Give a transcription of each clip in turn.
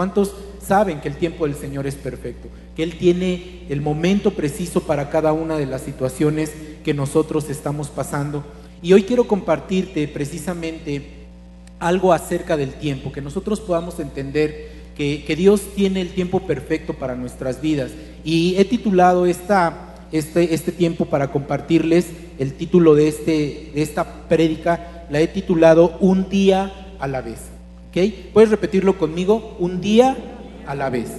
¿Cuántos saben que el tiempo del Señor es perfecto? Que Él tiene el momento preciso para cada una de las situaciones que nosotros estamos pasando. Y hoy quiero compartirte precisamente algo acerca del tiempo, que nosotros podamos entender que, Dios tiene el tiempo perfecto para nuestras vidas. Y he titulado esta, este, este tiempo para compartirles el título de, este, de esta prédica, la he titulado Un día a la vez. ¿Ok? ¿Puedes repetirlo conmigo? Un día a la vez.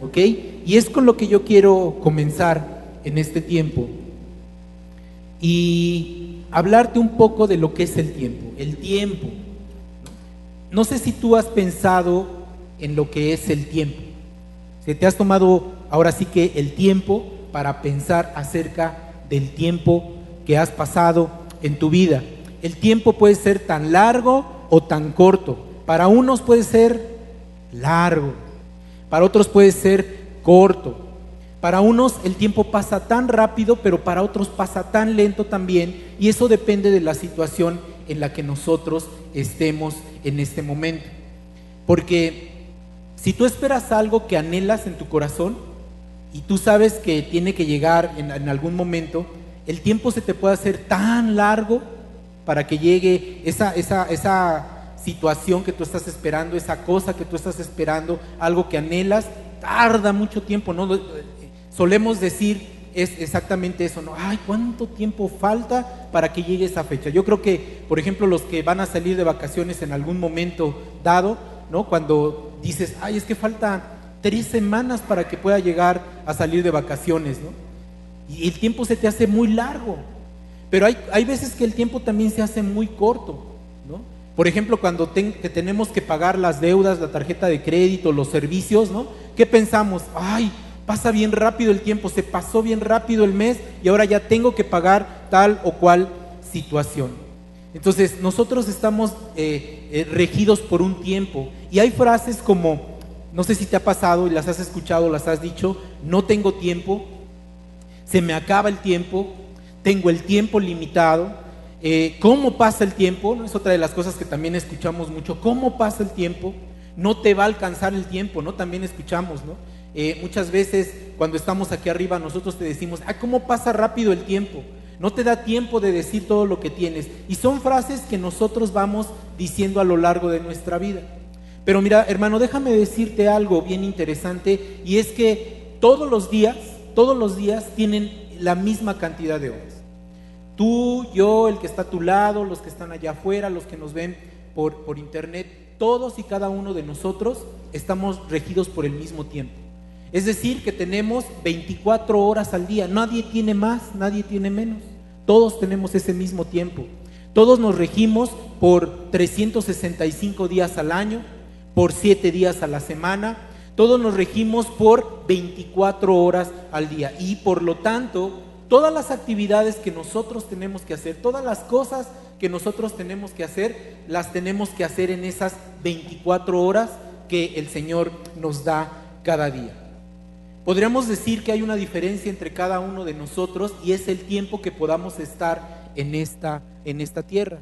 ¿Ok? Y es con lo que yo quiero comenzar en este tiempo. Y hablarte un poco de lo que es el tiempo. El tiempo. No sé si tú has pensado en lo que es el tiempo. Si te has tomado ahora sí que el tiempo para pensar acerca del tiempo que has pasado en tu vida. El tiempo puede ser tan largo o tan corto. Para unos puede ser largo, para otros puede ser corto. Para unos el tiempo pasa tan rápido, pero para otros pasa tan lento también, y eso depende de la situación en la que nosotros estemos en este momento. Porque si tú esperas algo que anhelas en tu corazón y tú sabes que tiene que llegar en, algún momento, el tiempo se te puede hacer tan largo para que llegue esa, esa, esa situación que tú estás esperando, esa cosa que tú estás esperando, algo que anhelas, tarda mucho tiempo, ¿no? Solemos decir es exactamente eso, ¿no? Ay, ¿cuánto tiempo falta para que llegue esa fecha? Yo creo que, por ejemplo, los que van a salir de vacaciones en algún momento dado, ¿no? Cuando dices, ay, es que falta tres semanas para que pueda llegar a salir de vacaciones, ¿no? Y el tiempo se te hace muy largo. Pero hay, hay veces que el tiempo también se hace muy corto. Por ejemplo, cuando tenemos que pagar las deudas, la tarjeta de crédito, los servicios, ¿no? ¿Qué pensamos? Ay, pasa bien rápido el tiempo, se pasó bien rápido el mes y ahora ya tengo que pagar tal o cual situación. Entonces, nosotros estamos eh, eh, regidos por un tiempo y hay frases como, no sé si te ha pasado y las has escuchado, las has dicho, no tengo tiempo, se me acaba el tiempo, tengo el tiempo limitado, eh, cómo pasa el tiempo, ¿no? es otra de las cosas que también escuchamos mucho, cómo pasa el tiempo, no te va a alcanzar el tiempo, ¿no? También escuchamos, ¿no? Eh, muchas veces cuando estamos aquí arriba nosotros te decimos, ah, ¿cómo pasa rápido el tiempo? No te da tiempo de decir todo lo que tienes. Y son frases que nosotros vamos diciendo a lo largo de nuestra vida. Pero mira, hermano, déjame decirte algo bien interesante y es que todos los días, todos los días tienen la misma cantidad de horas. Tú, yo, el que está a tu lado, los que están allá afuera, los que nos ven por, por internet, todos y cada uno de nosotros estamos regidos por el mismo tiempo. Es decir, que tenemos 24 horas al día. Nadie tiene más, nadie tiene menos. Todos tenemos ese mismo tiempo. Todos nos regimos por 365 días al año, por 7 días a la semana. Todos nos regimos por 24 horas al día. Y por lo tanto, todas las actividades que nosotros tenemos que hacer, todas las cosas que nosotros tenemos que hacer, las tenemos que hacer en esas 24 horas que el Señor nos da cada día. Podríamos decir que hay una diferencia entre cada uno de nosotros y es el tiempo que podamos estar en esta, en esta tierra.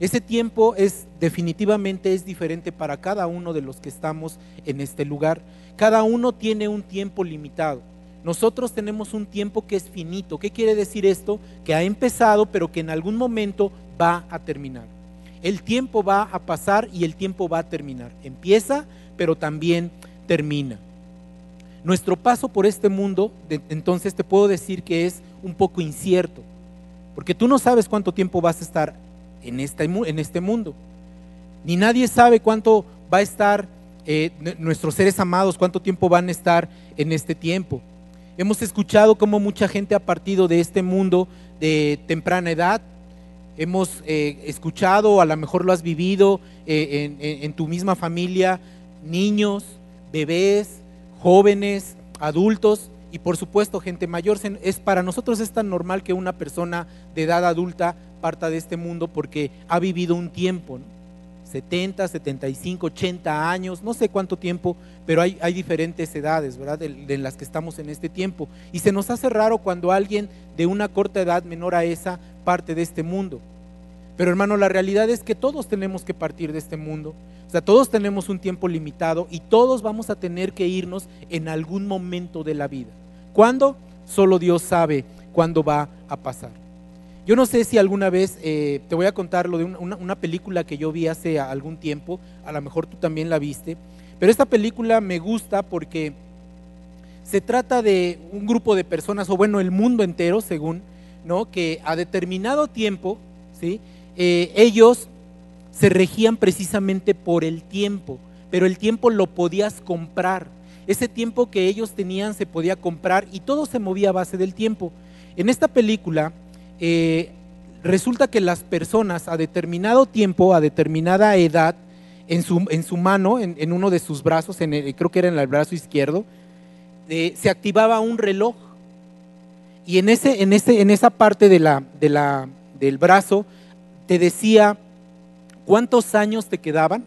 Ese tiempo es definitivamente es diferente para cada uno de los que estamos en este lugar. Cada uno tiene un tiempo limitado. Nosotros tenemos un tiempo que es finito. ¿Qué quiere decir esto? Que ha empezado, pero que en algún momento va a terminar. El tiempo va a pasar y el tiempo va a terminar. Empieza, pero también termina. Nuestro paso por este mundo, entonces te puedo decir que es un poco incierto, porque tú no sabes cuánto tiempo vas a estar en este, este mundo. Ni nadie sabe cuánto va a estar eh, nuestros seres amados, cuánto tiempo van a estar en este tiempo. Hemos escuchado cómo mucha gente ha partido de este mundo de temprana edad. Hemos eh, escuchado, a lo mejor lo has vivido eh, en, tu misma familia, niños, bebés, jóvenes, adultos y por supuesto gente mayor. Es, para nosotros es tan normal que una persona de edad adulta parta de este mundo porque ha vivido un tiempo. 70, 75, 80 años, no sé cuánto tiempo, pero hay, diferentes edades, ¿verdad? De, las que estamos en este tiempo. Y se nos hace raro cuando alguien de una corta edad menor a esa parte de este mundo. Pero hermano, la realidad es que todos tenemos que partir de este mundo. sea, todos tenemos un tiempo limitado y todos vamos a tener que irnos en algún momento de la vida. ¿Cuándo? Solo Dios sabe cuándo va a pasar. Yo no sé si alguna vez, eh, te voy a contar lo de una, película que yo vi hace algún tiempo, a lo mejor tú también la viste, pero esta película me gusta porque se trata de un grupo de personas, o bueno, el mundo entero, según, ¿no? que a determinado tiempo, ¿sí? Eh, ellos se regían precisamente por el tiempo, pero el tiempo lo podías comprar. Ese tiempo que ellos tenían se podía comprar y todo se movía a base del tiempo. En esta película eh, resulta que las personas a determinado tiempo, a determinada edad, en su, mano, en, uno de sus brazos, en creo que era en el brazo izquierdo, eh, se activaba un reloj. Y en, esa parte de la, del brazo te decía cuántos años te quedaban,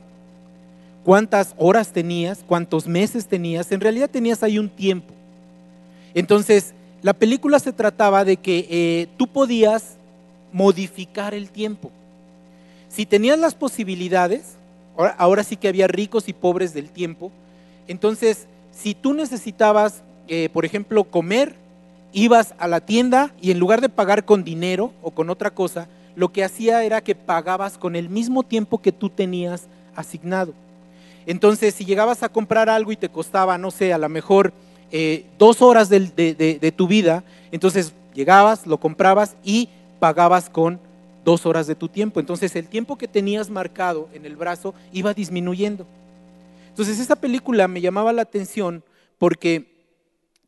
cuántas horas tenías, cuántos meses tenías. En realidad tenías ahí un tiempo. Entonces, la película se trataba de que eh, tú podías modificar el tiempo. Si tenías las posibilidades, ahora, sí que había ricos y pobres del tiempo, entonces si tú necesitabas, eh, por ejemplo, comer, ibas a la tienda y en lugar de pagar con dinero o con otra cosa, lo que hacía era que pagabas con el mismo tiempo que tú tenías asignado. Entonces, si llegabas a comprar algo y te costaba, no sé, a lo mejor eh, dos horas de, de, tu vida, entonces llegabas, lo comprabas y pagabas con dos horas de tu tiempo. Entonces, el tiempo que tenías marcado en el brazo iba disminuyendo. Entonces, esa película me llamaba la atención porque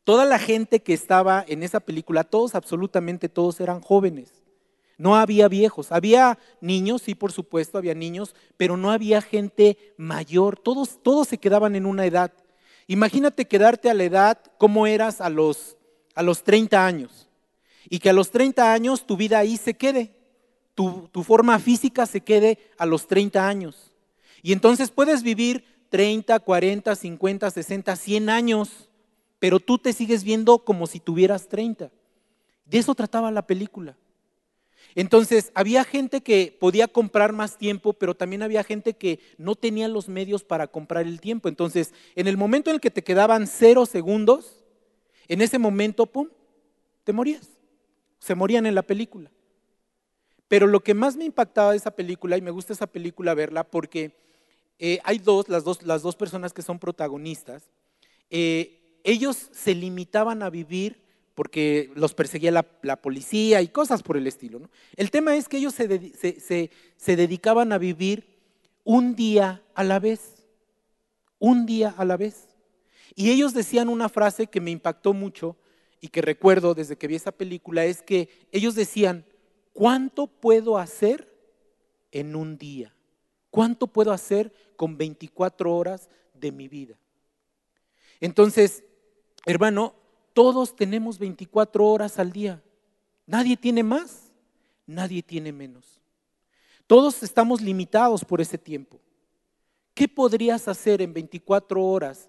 toda la gente que estaba en esa película, todos, absolutamente todos eran jóvenes. No había viejos, había niños, sí, por supuesto, había niños, pero no había gente mayor, todos, todos se quedaban en una edad. Imagínate quedarte a la edad como eras a los, a los 30 años y que a los 30 años tu vida ahí se quede, tu, tu forma física se quede a los 30 años. Y entonces puedes vivir 30, 40, 50, 60, 100 años, pero tú te sigues viendo como si tuvieras 30. De eso trataba la película. Entonces, había gente que podía comprar más tiempo, pero también había gente que no tenía los medios para comprar el tiempo. Entonces, en el momento en el que te quedaban cero segundos, en ese momento, ¡pum!, te morías. Se morían en la película. Pero lo que más me impactaba de esa película, y me gusta esa película verla, porque eh, hay dos las, dos, las dos personas que son protagonistas, eh, ellos se limitaban a vivir porque los perseguía la, policía y cosas por el estilo. El tema es que ellos se, se dedicaban a vivir un día a la vez, un día a la vez. Y ellos decían una frase que me impactó mucho y que recuerdo desde que vi esa película, es que ellos decían, ¿cuánto puedo hacer en un día? ¿Cuánto puedo hacer con 24 horas de mi vida? Entonces, hermano, todos tenemos 24 horas al día. Nadie tiene más, nadie tiene menos. Todos estamos limitados por ese tiempo. ¿Qué podrías hacer en 24 horas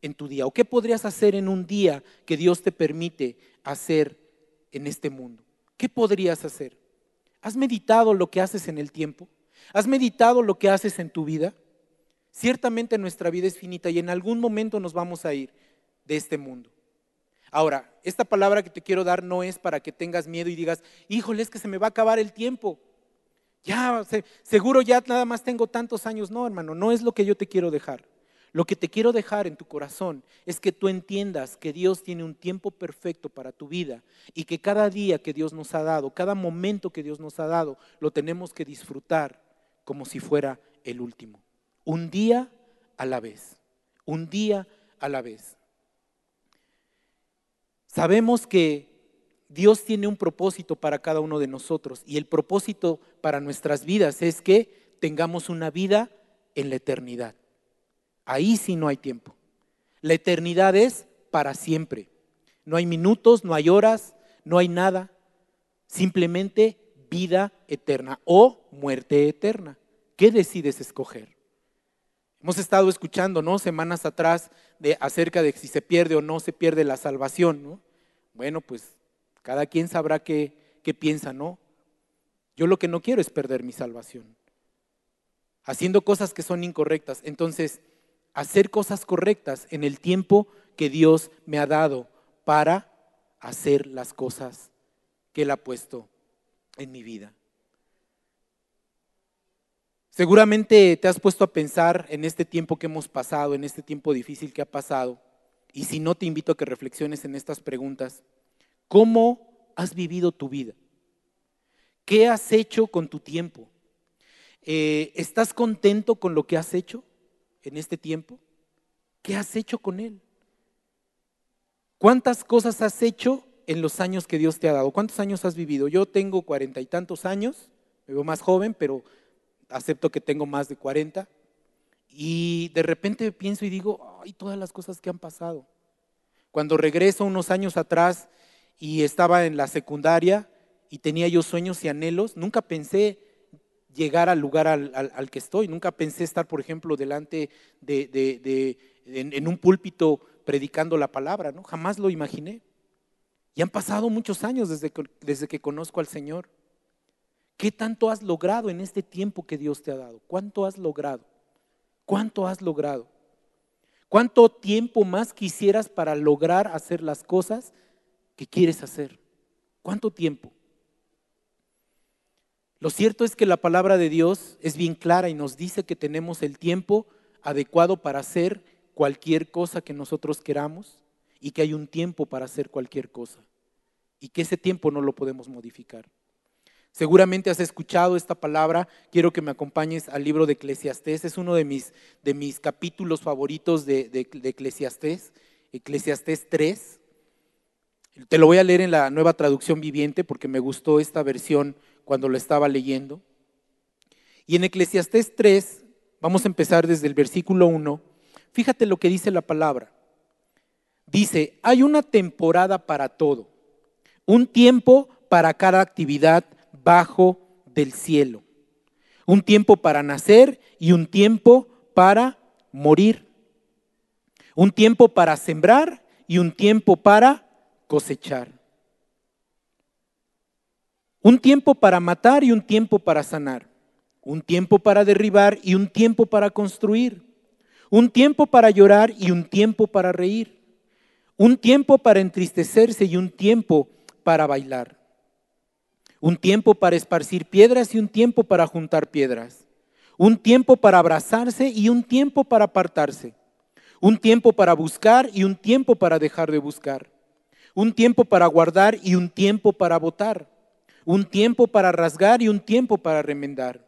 en tu día? ¿O qué podrías hacer en un día que Dios te permite hacer en este mundo? ¿Qué podrías hacer? ¿Has meditado lo que haces en el tiempo? ¿Has meditado lo que haces en tu vida? Ciertamente nuestra vida es finita y en algún momento nos vamos a ir de este mundo. Ahora, esta palabra que te quiero dar no es para que tengas miedo y digas, híjole, es que se me va a acabar el tiempo. Ya, seguro ya nada más tengo tantos años. No, hermano, no es lo que yo te quiero dejar. Lo que te quiero dejar en tu corazón es que tú entiendas que Dios tiene un tiempo perfecto para tu vida y que cada día que Dios nos ha dado, cada momento que Dios nos ha dado, lo tenemos que disfrutar como si fuera el último. Un día a la vez. Un día a la vez. Sabemos que Dios tiene un propósito para cada uno de nosotros y el propósito para nuestras vidas es que tengamos una vida en la eternidad. Ahí sí no hay tiempo. La eternidad es para siempre. No hay minutos, no hay horas, no hay nada. Simplemente vida eterna o muerte eterna. ¿Qué decides escoger? Hemos estado escuchando, ¿no? Semanas atrás de acerca de si se pierde o no se pierde la salvación, ¿no? Bueno, pues cada quien sabrá qué, qué piensa, ¿no? Yo lo que no quiero es perder mi salvación. haciendo cosas que son incorrectas. Entonces, hacer cosas correctas en el tiempo que Dios me ha dado para hacer las cosas que Él ha puesto en mi vida. Seguramente te has puesto a pensar en este tiempo que hemos pasado, en este tiempo difícil que ha pasado, y si no te invito a que reflexiones en estas preguntas. ¿Cómo has vivido tu vida? ¿Qué has hecho con tu tiempo? Eh, ¿Estás contento con lo que has hecho en este tiempo? ¿Qué has hecho con él? ¿Cuántas cosas has hecho en los años que Dios te ha dado? ¿Cuántos años has vivido? Yo tengo cuarenta y tantos años, me veo más joven, pero acepto que tengo más de cuarenta. Y de repente pienso y digo, ay, todas las cosas que han pasado. Cuando regreso unos años atrás y estaba en la secundaria y tenía yo sueños y anhelos, nunca pensé llegar al lugar al, que estoy, nunca pensé estar, por ejemplo, delante de, en, un púlpito predicando la palabra, ¿no? Jamás lo imaginé. Y han pasado muchos años desde desde que conozco al Señor. ¿Qué tanto has logrado en este tiempo que Dios te ha dado? ¿Cuánto has logrado? ¿Cuánto has logrado? ¿Cuánto tiempo más quisieras para lograr hacer las cosas que quieres hacer? ¿Cuánto tiempo? Lo cierto es que la palabra de Dios es bien clara y nos dice que tenemos el tiempo adecuado para hacer cualquier cosa que nosotros queramos y que hay un tiempo para hacer cualquier cosa y que ese tiempo no lo podemos modificar. Seguramente has escuchado esta palabra. Quiero que me acompañes al libro de Eclesiastés. Es uno de mis, de mis capítulos favoritos de, de, de Eclesiastés, Eclesiastés 3. Te lo voy a leer en la nueva traducción viviente porque me gustó esta versión cuando lo estaba leyendo. Y en Eclesiastés 3, vamos a empezar desde el versículo 1. Fíjate lo que dice la palabra. Dice, hay una temporada para todo, un tiempo para cada actividad bajo del cielo. Un tiempo para nacer y un tiempo para morir. Un tiempo para sembrar y un tiempo para cosechar. Un tiempo para matar y un tiempo para sanar. Un tiempo para derribar y un tiempo para construir. Un tiempo para llorar y un tiempo para reír. Un tiempo para entristecerse y un tiempo para bailar un tiempo para esparcir piedras y un tiempo para juntar piedras, un tiempo para abrazarse y un tiempo para apartarse, un tiempo para buscar y un tiempo para dejar de buscar, un tiempo para guardar y un tiempo para votar, un tiempo para rasgar y un tiempo para remendar,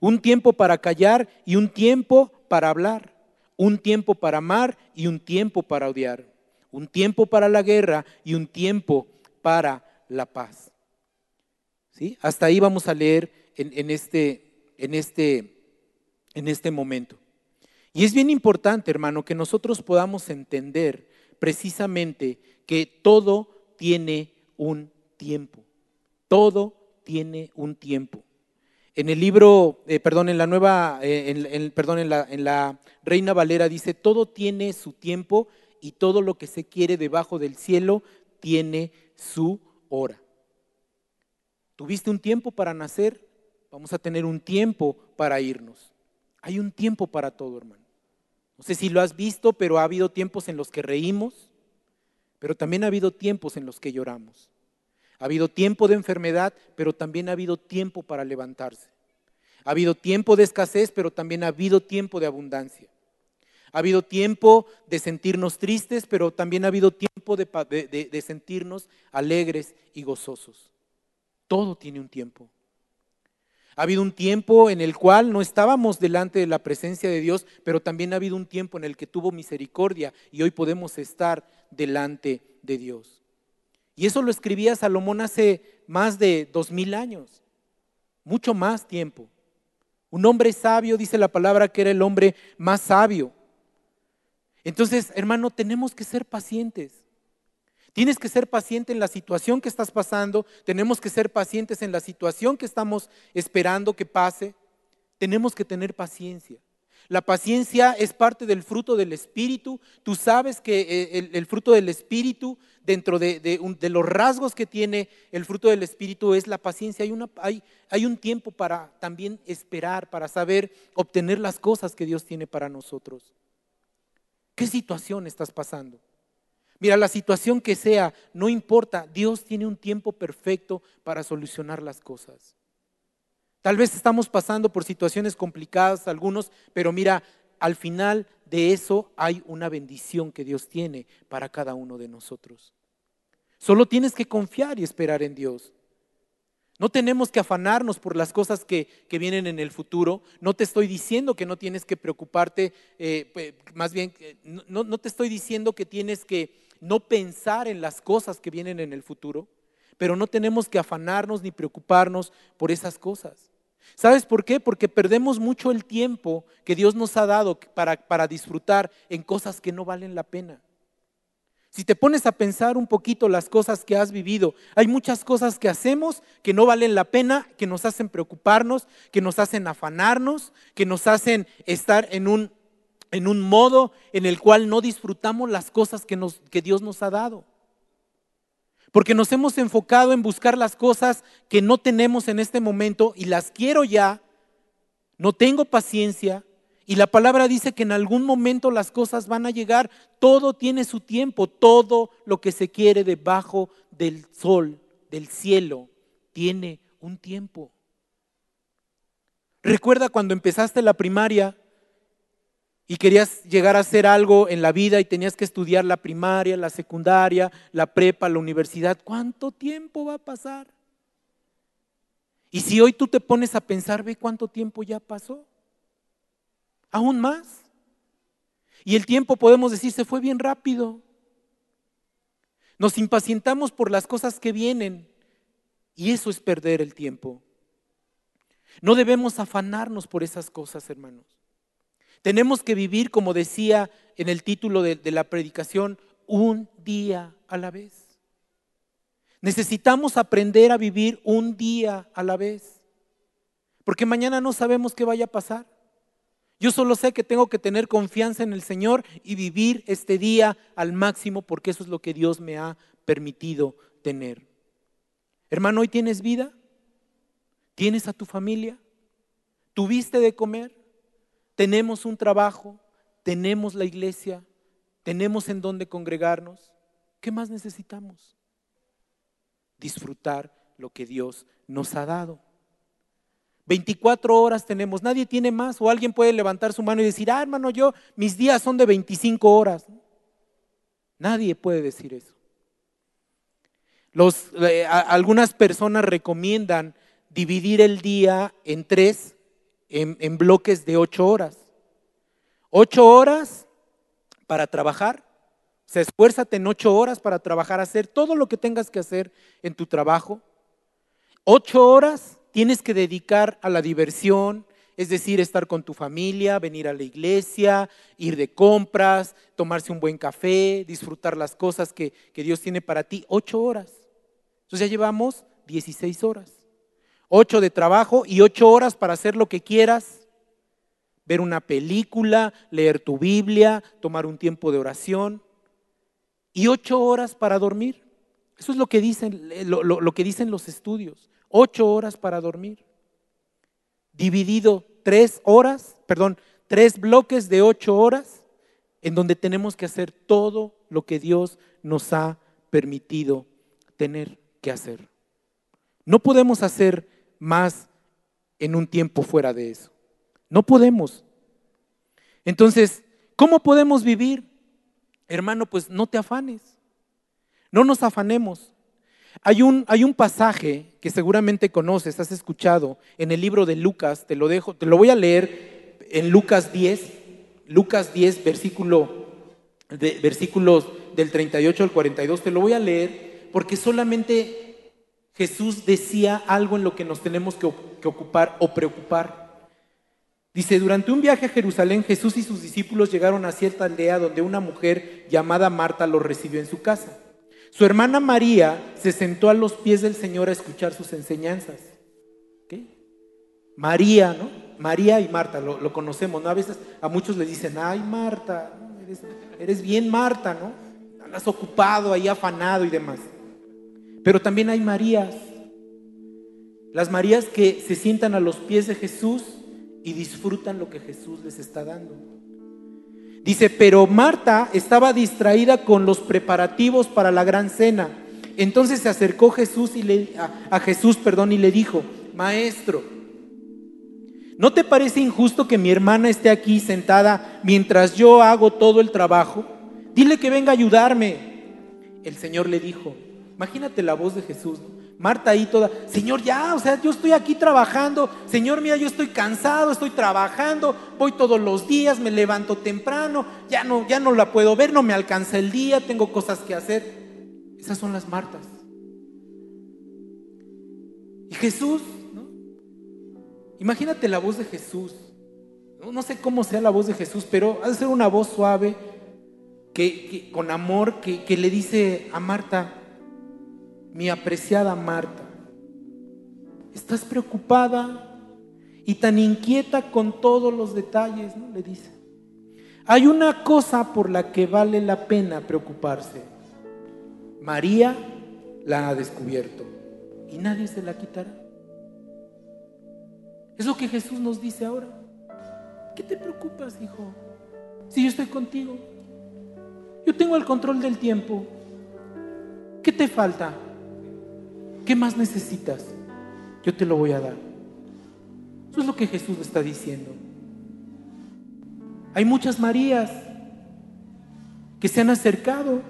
un tiempo para callar y un tiempo para hablar, un tiempo para amar y un tiempo para odiar, un tiempo para la guerra y un tiempo para la paz. Hasta ahí vamos a leer en, este, este, en este momento. Y es bien importante, hermano, que nosotros podamos entender precisamente que todo tiene un tiempo. Todo tiene un tiempo. En el libro, eh, perdón, en la nueva, eh, perdón, en la Reina Valera dice, todo tiene su tiempo y todo lo que se quiere debajo del cielo tiene su hora. Tuviste un tiempo para nacer, vamos a tener un tiempo para irnos. Hay un tiempo para todo, hermano. No sé si lo has visto, pero ha habido tiempos en los que reímos, pero también ha habido tiempos en los que lloramos. Ha habido tiempo de enfermedad, pero también ha habido tiempo para levantarse. Ha habido tiempo de escasez, pero también ha habido tiempo de abundancia. Ha habido tiempo de sentirnos tristes, pero también ha habido tiempo de, sentirnos alegres y gozosos. Todo tiene un tiempo. Ha habido un tiempo en el cual no estábamos delante de la presencia de Dios, pero también ha habido un tiempo en el que tuvo misericordia y hoy podemos estar delante de Dios. Y eso lo escribía Salomón hace más de dos mil años, mucho más tiempo. Un hombre sabio, dice la palabra, que era el hombre más sabio. Entonces, hermano, tenemos que ser pacientes. Tienes que ser paciente en la situación que estás pasando, tenemos que ser pacientes en la situación que estamos esperando que pase, tenemos que tener paciencia. La paciencia es parte del fruto del Espíritu. Tú sabes que eh, el, fruto del Espíritu, dentro de, los rasgos que tiene el fruto del Espíritu, es la paciencia. Hay, un tiempo para también esperar, para saber obtener las cosas que Dios tiene para nosotros. ¿Qué situación estás pasando? Mira, la situación que sea, no importa, Dios tiene un tiempo perfecto para solucionar las cosas. Tal vez estamos pasando por situaciones complicadas algunos, pero mira, al final de eso hay una bendición que Dios tiene para cada uno de nosotros. Solo tienes que confiar y esperar en Dios. No tenemos que afanarnos por las cosas que, vienen en el futuro. No te estoy diciendo que no tienes que preocuparte, eh, más bien, eh, no, no te estoy diciendo que tienes que no pensar en las cosas que vienen en el futuro, pero no tenemos que afanarnos ni preocuparnos por esas cosas. ¿Sabes por qué? Porque perdemos mucho el tiempo que Dios nos ha dado para, para disfrutar en cosas que no valen la pena. Si te pones a pensar un poquito las cosas que has vivido, hay muchas cosas que hacemos que no valen la pena, que nos hacen preocuparnos, que nos hacen afanarnos, que nos hacen estar en un, en un modo en el cual no disfrutamos las cosas que, que Dios nos ha dado. Porque nos hemos enfocado en buscar las cosas que no tenemos en este momento y las quiero ya, no tengo paciencia. Y la palabra dice que en algún momento las cosas van a llegar. Todo tiene su tiempo, todo lo que se quiere debajo del sol, del cielo, tiene un tiempo. Recuerda cuando empezaste la primaria, y querías llegar a hacer algo en la vida y tenías que estudiar la primaria, la secundaria, la prepa, la universidad, ¿cuánto tiempo va a pasar? Y si hoy tú te pones a pensar, ve cuánto tiempo ya pasó. Aún más. Y el tiempo, podemos decir, se fue bien rápido. Nos impacientamos por las cosas que vienen y eso es perder el tiempo. No debemos afanarnos por esas cosas, hermanos. Tenemos que vivir, como decía en el título de, la predicación, un día a la vez. Necesitamos aprender a vivir un día a la vez, porque mañana no sabemos qué vaya a pasar. Yo solo sé que tengo que tener confianza en el Señor y vivir este día al máximo porque eso es lo que Dios me ha permitido tener. Hermano, ¿hoy tienes vida? ¿Tienes a tu familia? ¿Tuviste de comer? Tenemos un trabajo, tenemos la iglesia, tenemos en dónde congregarnos. ¿Qué más necesitamos? Disfrutar lo que Dios nos ha dado. 24 horas tenemos, nadie tiene más o alguien puede levantar su mano y decir, ah, hermano, yo, mis días son de 25 horas. Nadie puede decir eso. Eh, algunas personas recomiendan dividir el día en tres en, bloques de ocho horas. Ocho horas para trabajar. Se esfuérzate en ocho horas para trabajar, hacer todo lo que tengas que hacer en tu trabajo. Ocho horas tienes que dedicar a la diversión, es decir, estar con tu familia, venir a la iglesia, ir de compras, tomarse un buen café, disfrutar las cosas que, que Dios tiene para ti. Ocho horas. Entonces ya llevamos 16 horas ocho de trabajo y ocho horas para hacer lo que quieras, ver una película, leer tu Biblia, tomar un tiempo de oración y ocho horas para dormir. Eso es lo que dicen, lo, lo que dicen los estudios. Ocho horas para dormir. Dividido tres horas, perdón, tres bloques de ocho horas en donde tenemos que hacer todo lo que Dios nos ha permitido tener que hacer. No podemos hacer más en un tiempo fuera de eso. No podemos. Entonces, ¿cómo podemos vivir? Hermano, pues no te afanes. No nos afanemos. Hay un, hay un pasaje que seguramente conoces, has escuchado en el libro de Lucas, te lo dejo, te lo voy a leer en Lucas 10, Lucas 10, versículo, de, versículos del 38 al 42, te lo voy a leer porque solamente Jesús decía algo en lo que nos tenemos que, ocupar o preocupar. Dice, durante un viaje a Jerusalén, Jesús y sus discípulos llegaron a cierta aldea donde una mujer llamada Marta los recibió en su casa. Su hermana María se sentó a los pies del Señor a escuchar sus enseñanzas. María, ¿no? María y Marta, lo, conocemos, ¿no? A veces a muchos les dicen, ay Marta, eres, eres bien Marta, ¿no? Andas ocupado, ahí afanado y demás. Pero también hay Marías, las Marías que se sientan a los pies de Jesús y disfrutan lo que Jesús les está dando. Dice, pero Marta estaba distraída con los preparativos para la gran cena. Entonces se acercó Jesús y le, a, Jesús, perdón, y le dijo, Maestro, ¿no te parece injusto que mi hermana esté aquí sentada mientras yo hago todo el trabajo? Dile que venga a ayudarme. El Señor le dijo, imagínate la voz de Jesús, Marta ahí toda, Señor, ya, o sea, yo estoy aquí trabajando, Señor, mira, yo estoy cansado, estoy trabajando, voy todos los días, me levanto temprano, ya no, ya no la puedo ver, no me alcanza el día, tengo cosas que hacer. Esas son las Martas. Y Jesús, ¿no? Imagínate la voz de Jesús. No, sé cómo sea la voz de Jesús, pero ha de ser una voz suave, que, con amor, que le dice a Marta, mi apreciada Marta, estás preocupada y tan inquieta con todos los detalles. Le dice. Hay una cosa por la que vale la pena preocuparse. María la ha descubierto y nadie se la quitará. Es lo que Jesús nos dice ahora. ¿Qué te preocupas, hijo? Si yo estoy contigo. Yo tengo el control del tiempo. ¿Qué te falta? ¿Qué más necesitas? Yo te lo voy a dar. Eso es lo que Jesús está diciendo. Hay muchas Marías que se han acercado,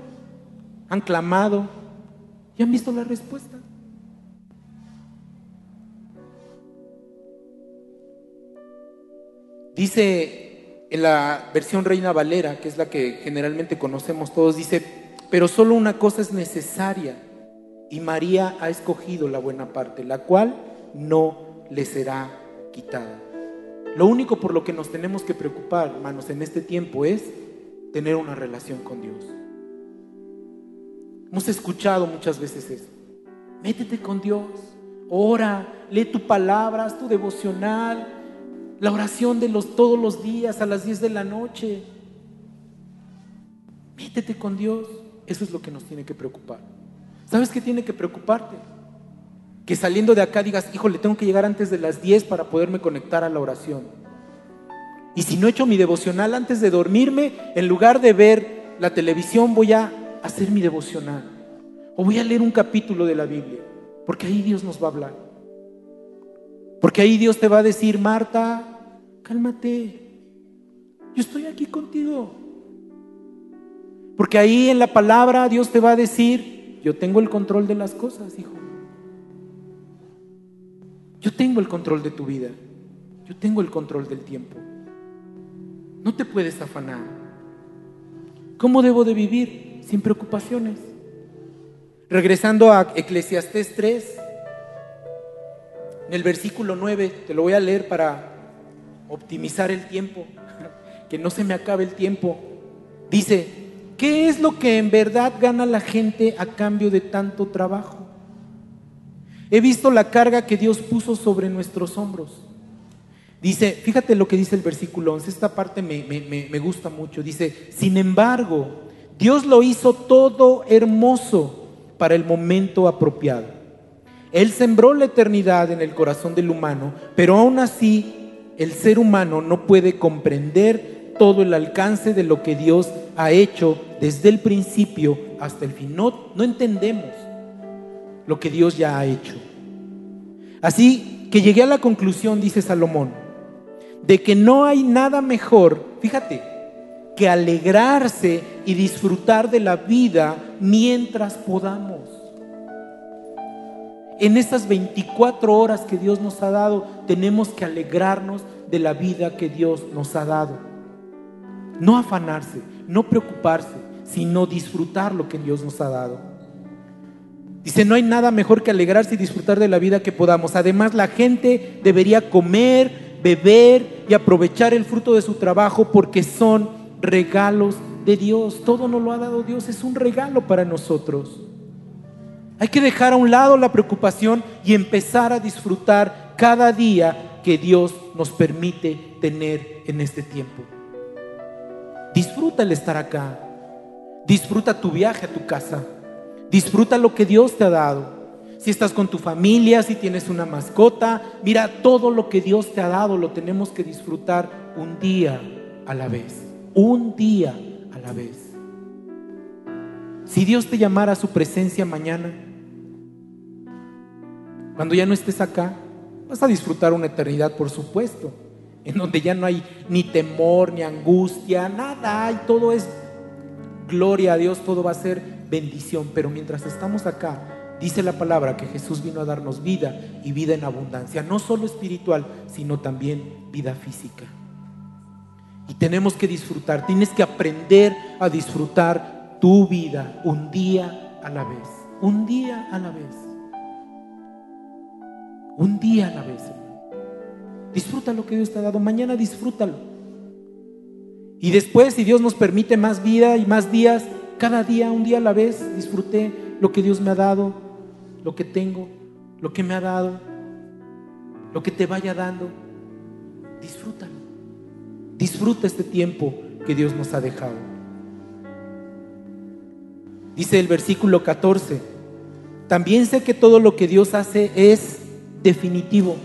han clamado y han visto la respuesta. Dice en la versión Reina Valera, que es la que generalmente conocemos todos, dice, pero solo una cosa es necesaria y María ha escogido la buena parte, la cual no le será quitada. Lo único por lo que nos tenemos que preocupar, hermanos, en este tiempo es tener una relación con Dios. Hemos escuchado muchas veces eso. Métete con Dios, ora, lee tu palabra, haz tu devocional, la oración de los todos los días a las 10 de la noche. Métete con Dios. Eso es lo que nos tiene que preocupar. ¿Sabes qué tiene que preocuparte? Que saliendo de acá digas, híjole, tengo que llegar antes de las 10 para poderme conectar a la oración. Y si no he hecho mi devocional antes de dormirme, en lugar de ver la televisión, voy a hacer mi devocional. O voy a leer un capítulo de la Biblia. Porque ahí Dios nos va a hablar. Porque ahí Dios te va a decir, Marta, cálmate. Yo estoy aquí contigo. Porque ahí en la palabra Dios te va a decir, yo tengo el control de las cosas, hijo. Yo tengo el control de tu vida. Yo tengo el control del tiempo. No te puedes afanar. ¿Cómo debo de vivir sin preocupaciones? Regresando a Eclesiastés 3, en el versículo 9, te lo voy a leer para optimizar el tiempo, que no se me acabe el tiempo. Dice, ¿Qué es lo que en verdad gana la gente a cambio de tanto trabajo? He visto la carga que Dios puso sobre nuestros hombros. Dice, fíjate lo que dice el versículo 11, esta parte me, me, gusta mucho. Dice, sin embargo, Dios lo hizo todo hermoso para el momento apropiado. Él sembró la eternidad en el corazón del humano, pero aún así el ser humano no puede comprender todo el alcance de lo que Dios ha hecho desde el principio hasta el fin. No, no entendemos lo que Dios ya ha hecho. Así que llegué a la conclusión, dice Salomón, de que no hay nada mejor, fíjate, que alegrarse y disfrutar de la vida mientras podamos. En estas 24 horas que Dios nos ha dado, tenemos que alegrarnos de la vida que Dios nos ha dado. No afanarse, no preocuparse, sino disfrutar lo que Dios nos ha dado. Dice, no hay nada mejor que alegrarse y disfrutar de la vida que podamos. Además, la gente debería comer, beber y aprovechar el fruto de su trabajo porque son regalos de Dios. Todo nos lo ha dado Dios, es un regalo para nosotros. Hay que dejar a un lado la preocupación y empezar a disfrutar cada día que Dios nos permite tener en este tiempo. Disfruta el estar acá. Disfruta tu viaje a tu casa. Disfruta lo que Dios te ha dado. Si estás con tu familia, si tienes una mascota, mira, todo lo que Dios te ha dado lo tenemos que disfrutar un día a la vez. Un día a la vez. Si Dios te llamara a su presencia mañana, cuando ya no estés acá, vas a disfrutar una eternidad, por supuesto, en donde ya no hay ni temor, ni angustia, nada hay, todo es gloria a Dios, todo va a ser bendición. Pero mientras estamos acá, dice la palabra que Jesús vino a darnos vida y vida en abundancia, no solo espiritual, sino también vida física. Y tenemos que disfrutar, tienes que aprender a disfrutar tu vida un día a la vez, un día a la vez, un día a la vez. Disfruta lo que Dios te ha dado, mañana disfrútalo. Y después, si Dios nos permite más vida y más días, cada día, un día a la vez, disfruté lo que Dios me ha dado, lo que tengo, lo que me ha dado, lo que te vaya dando. Disfrútalo. Disfruta este tiempo que Dios nos ha dejado. Dice el versículo 14, también sé que todo lo que Dios hace es definitivo.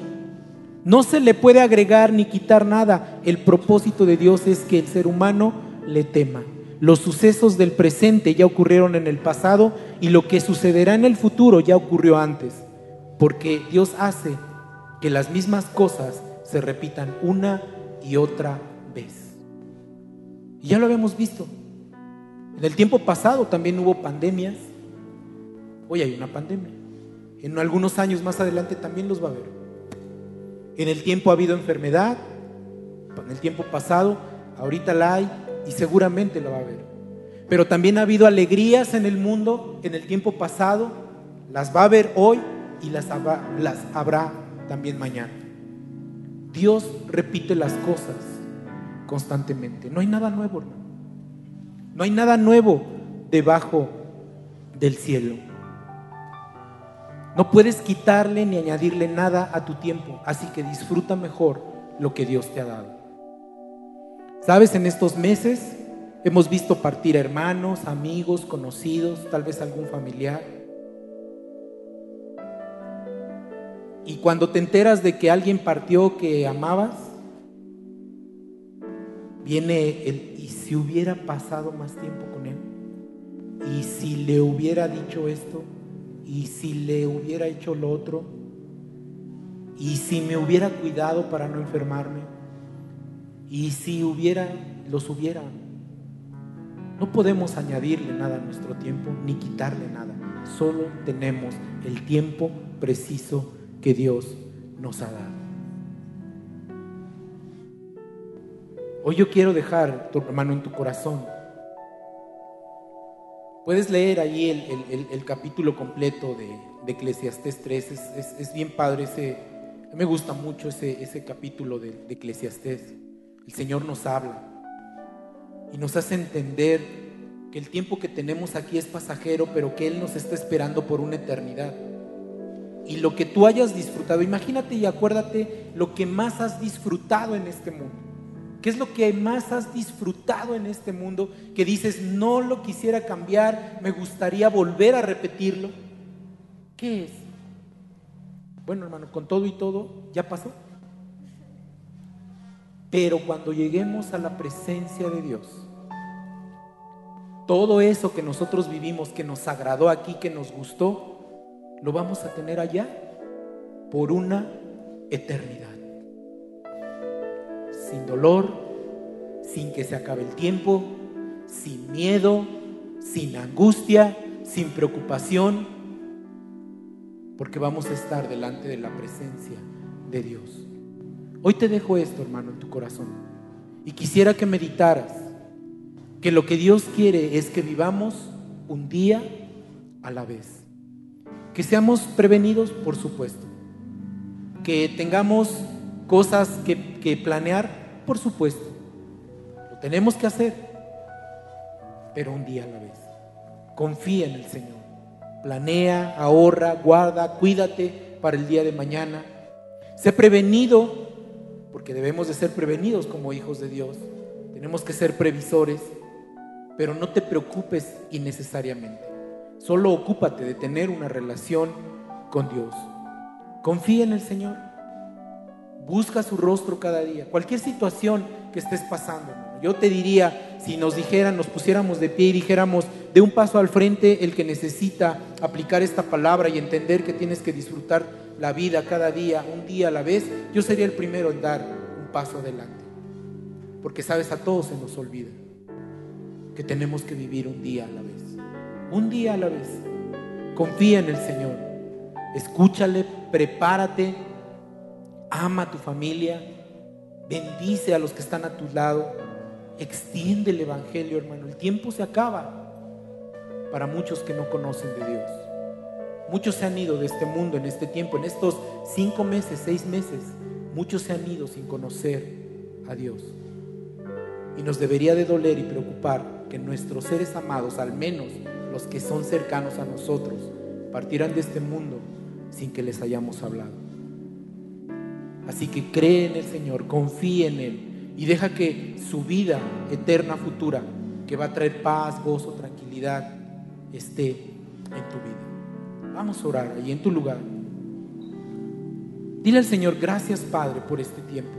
No se le puede agregar ni quitar nada. El propósito de Dios es que el ser humano le tema. Los sucesos del presente ya ocurrieron en el pasado y lo que sucederá en el futuro ya ocurrió antes. Porque Dios hace que las mismas cosas se repitan una y otra vez. Y ya lo habíamos visto. En el tiempo pasado también hubo pandemias. Hoy hay una pandemia. En algunos años más adelante también los va a haber. En el tiempo ha habido enfermedad, en el tiempo pasado, ahorita la hay y seguramente la va a haber. Pero también ha habido alegrías en el mundo en el tiempo pasado, las va a haber hoy y las habrá, las habrá también mañana. Dios repite las cosas constantemente. No hay nada nuevo, hermano. No hay nada nuevo debajo del cielo. No puedes quitarle ni añadirle nada a tu tiempo, así que disfruta mejor lo que Dios te ha dado. Sabes, en estos meses hemos visto partir hermanos, amigos, conocidos, tal vez algún familiar. Y cuando te enteras de que alguien partió que amabas, viene el, ¿y si hubiera pasado más tiempo con él? ¿Y si le hubiera dicho esto? ¿Y si le hubiera hecho lo otro? ¿Y si me hubiera cuidado para no enfermarme? ¿Y si hubiera, los hubiera? No podemos añadirle nada a nuestro tiempo ni quitarle nada. Solo tenemos el tiempo preciso que Dios nos ha dado. Hoy yo quiero dejar, tu hermano, en tu corazón Puedes leer ahí el, capítulo completo de, de Eclesiastés 3. Es, bien padre ese. me gusta mucho ese, capítulo de, de Eclesiastés. El Señor nos habla y nos hace entender que el tiempo que tenemos aquí es pasajero, pero que Él nos está esperando por una eternidad. Y lo que tú hayas disfrutado, imagínate y acuérdate lo que más has disfrutado en este mundo. ¿Qué es lo que más has disfrutado en este mundo que dices, no lo quisiera cambiar, me gustaría volver a repetirlo? ¿Qué es? Bueno, hermano, con todo y todo, ya pasó. Pero cuando lleguemos a la presencia de Dios, todo eso que nosotros vivimos, que nos agradó aquí, que nos gustó, lo vamos a tener allá por una eternidad sin dolor, sin que se acabe el tiempo, sin miedo, sin angustia, sin preocupación, porque vamos a estar delante de la presencia de Dios. Hoy te dejo esto, hermano, en tu corazón. Y quisiera que meditaras que lo que Dios quiere es que vivamos un día a la vez. Que seamos prevenidos, por supuesto. Que tengamos cosas que, planear, por supuesto. Lo tenemos que hacer, pero un día a la vez. Confía en el Señor. Planea, ahorra, guarda, cuídate para el día de mañana. Sé prevenido porque debemos de ser prevenidos como hijos de Dios. Tenemos que ser previsores, pero no te preocupes innecesariamente. Solo ocúpate de tener una relación con Dios. Confía en el Señor. Busca su rostro cada día. Cualquier situación que estés pasando. Yo te diría, si nos dijeran, nos pusiéramos de pie y dijéramos, de un paso al frente el que necesita aplicar esta palabra y entender que tienes que disfrutar la vida cada día, un día a la vez, yo sería el primero en dar un paso adelante. Porque sabes, a todos se nos olvida que tenemos que vivir un día a la vez. Un día a la vez. Confía en el Señor. Escúchale, prepárate, ama a tu familia, bendice a los que están a tu lado, extiende el Evangelio, hermano. El tiempo se acaba para muchos que no conocen de Dios. Muchos se han ido de este mundo en este tiempo, en estos cinco meses, seis meses. Muchos se han ido sin conocer a Dios. Y nos debería de doler y preocupar que nuestros seres amados, al menos los que son cercanos a nosotros, partieran de este mundo sin que les hayamos hablado. Así que cree en el Señor, confíe en Él y deja que su vida eterna futura, que va a traer paz, gozo, tranquilidad, esté en tu vida. Vamos a orar ahí en tu lugar. Dile al Señor, gracias Padre por este tiempo.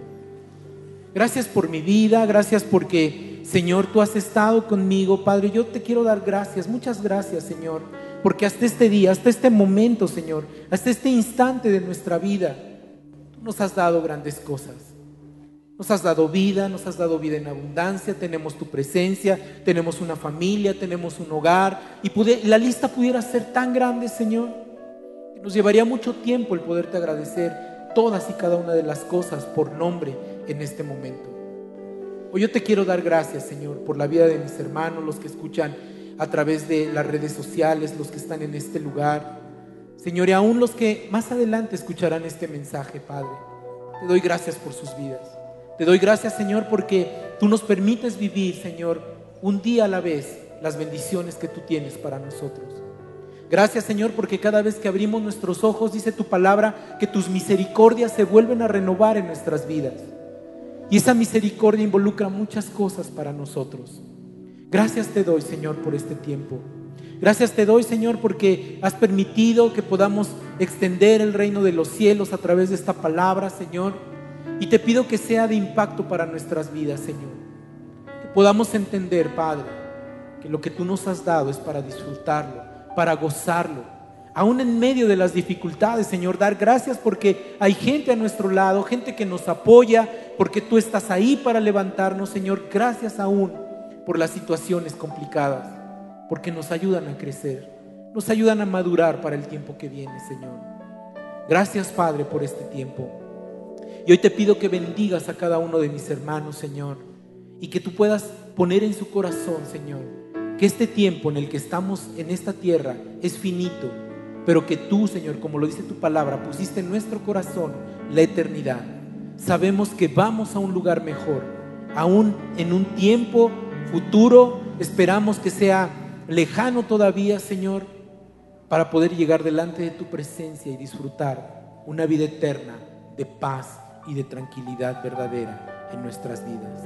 Gracias por mi vida, gracias porque, Señor, tú has estado conmigo, Padre. Yo te quiero dar gracias, muchas gracias, Señor, porque hasta este día, hasta este momento, Señor, hasta este instante de nuestra vida, nos has dado grandes cosas. Nos has dado vida, nos has dado vida en abundancia, tenemos tu presencia, tenemos una familia, tenemos un hogar y la lista pudiera ser tan grande, Señor, que nos llevaría mucho tiempo el poderte agradecer todas y cada una de las cosas por nombre en este momento. Hoy yo te quiero dar gracias, Señor, por la vida de mis hermanos, los que escuchan a través de las redes sociales, los que están en este lugar. Señor, y aún los que más adelante escucharán este mensaje, Padre. Te doy gracias por sus vidas. Te doy gracias, Señor, porque tú nos permites vivir, Señor, un día a la vez las bendiciones que tú tienes para nosotros. Gracias Señor porque cada vez que abrimos nuestros ojos, dice tu palabra, que tus misericordias se vuelven a renovar en nuestras vidas. Y esa misericordia involucra muchas cosas para nosotros. Gracias te doy Señor por este tiempo. Gracias te doy Señor porque has permitido que podamos extender el reino de los cielos a través de esta palabra Señor. Y te pido que sea de impacto para nuestras vidas Señor. Que podamos entender Padre que lo que tú nos has dado es para disfrutarlo para gozarlo. Aún en medio de las dificultades, Señor, dar gracias porque hay gente a nuestro lado, gente que nos apoya, porque tú estás ahí para levantarnos, Señor. Gracias aún por las situaciones complicadas, porque nos ayudan a crecer, nos ayudan a madurar para el tiempo que viene, Señor. Gracias, Padre, por este tiempo. Y hoy te pido que bendigas a cada uno de mis hermanos, Señor, y que tú puedas poner en su corazón, Señor, que este tiempo en el que estamos en esta tierra es finito, pero que tú, Señor, como lo dice tu palabra, pusiste en nuestro corazón la eternidad. Sabemos que vamos a un lugar mejor, aún en un tiempo futuro, esperamos que sea lejano todavía, Señor, para poder llegar delante de tu presencia y disfrutar una vida eterna de paz y de tranquilidad verdadera en nuestras vidas.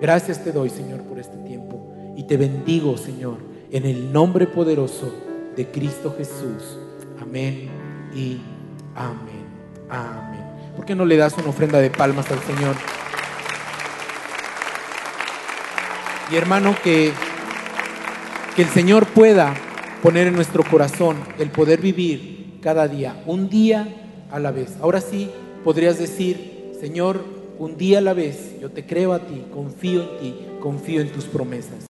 Gracias te doy, Señor, por este tiempo y te bendigo, Señor, en el nombre poderoso de Cristo Jesús. Amén y amén. Amén. ¿Por qué no le das una ofrenda de palmas al Señor? Y hermano, que, que el Señor pueda poner en nuestro corazón el poder vivir cada día, un día a la vez. Ahora sí podrías decir, Señor, un día a la vez, yo te creo a ti, confío en ti, confío en tus promesas.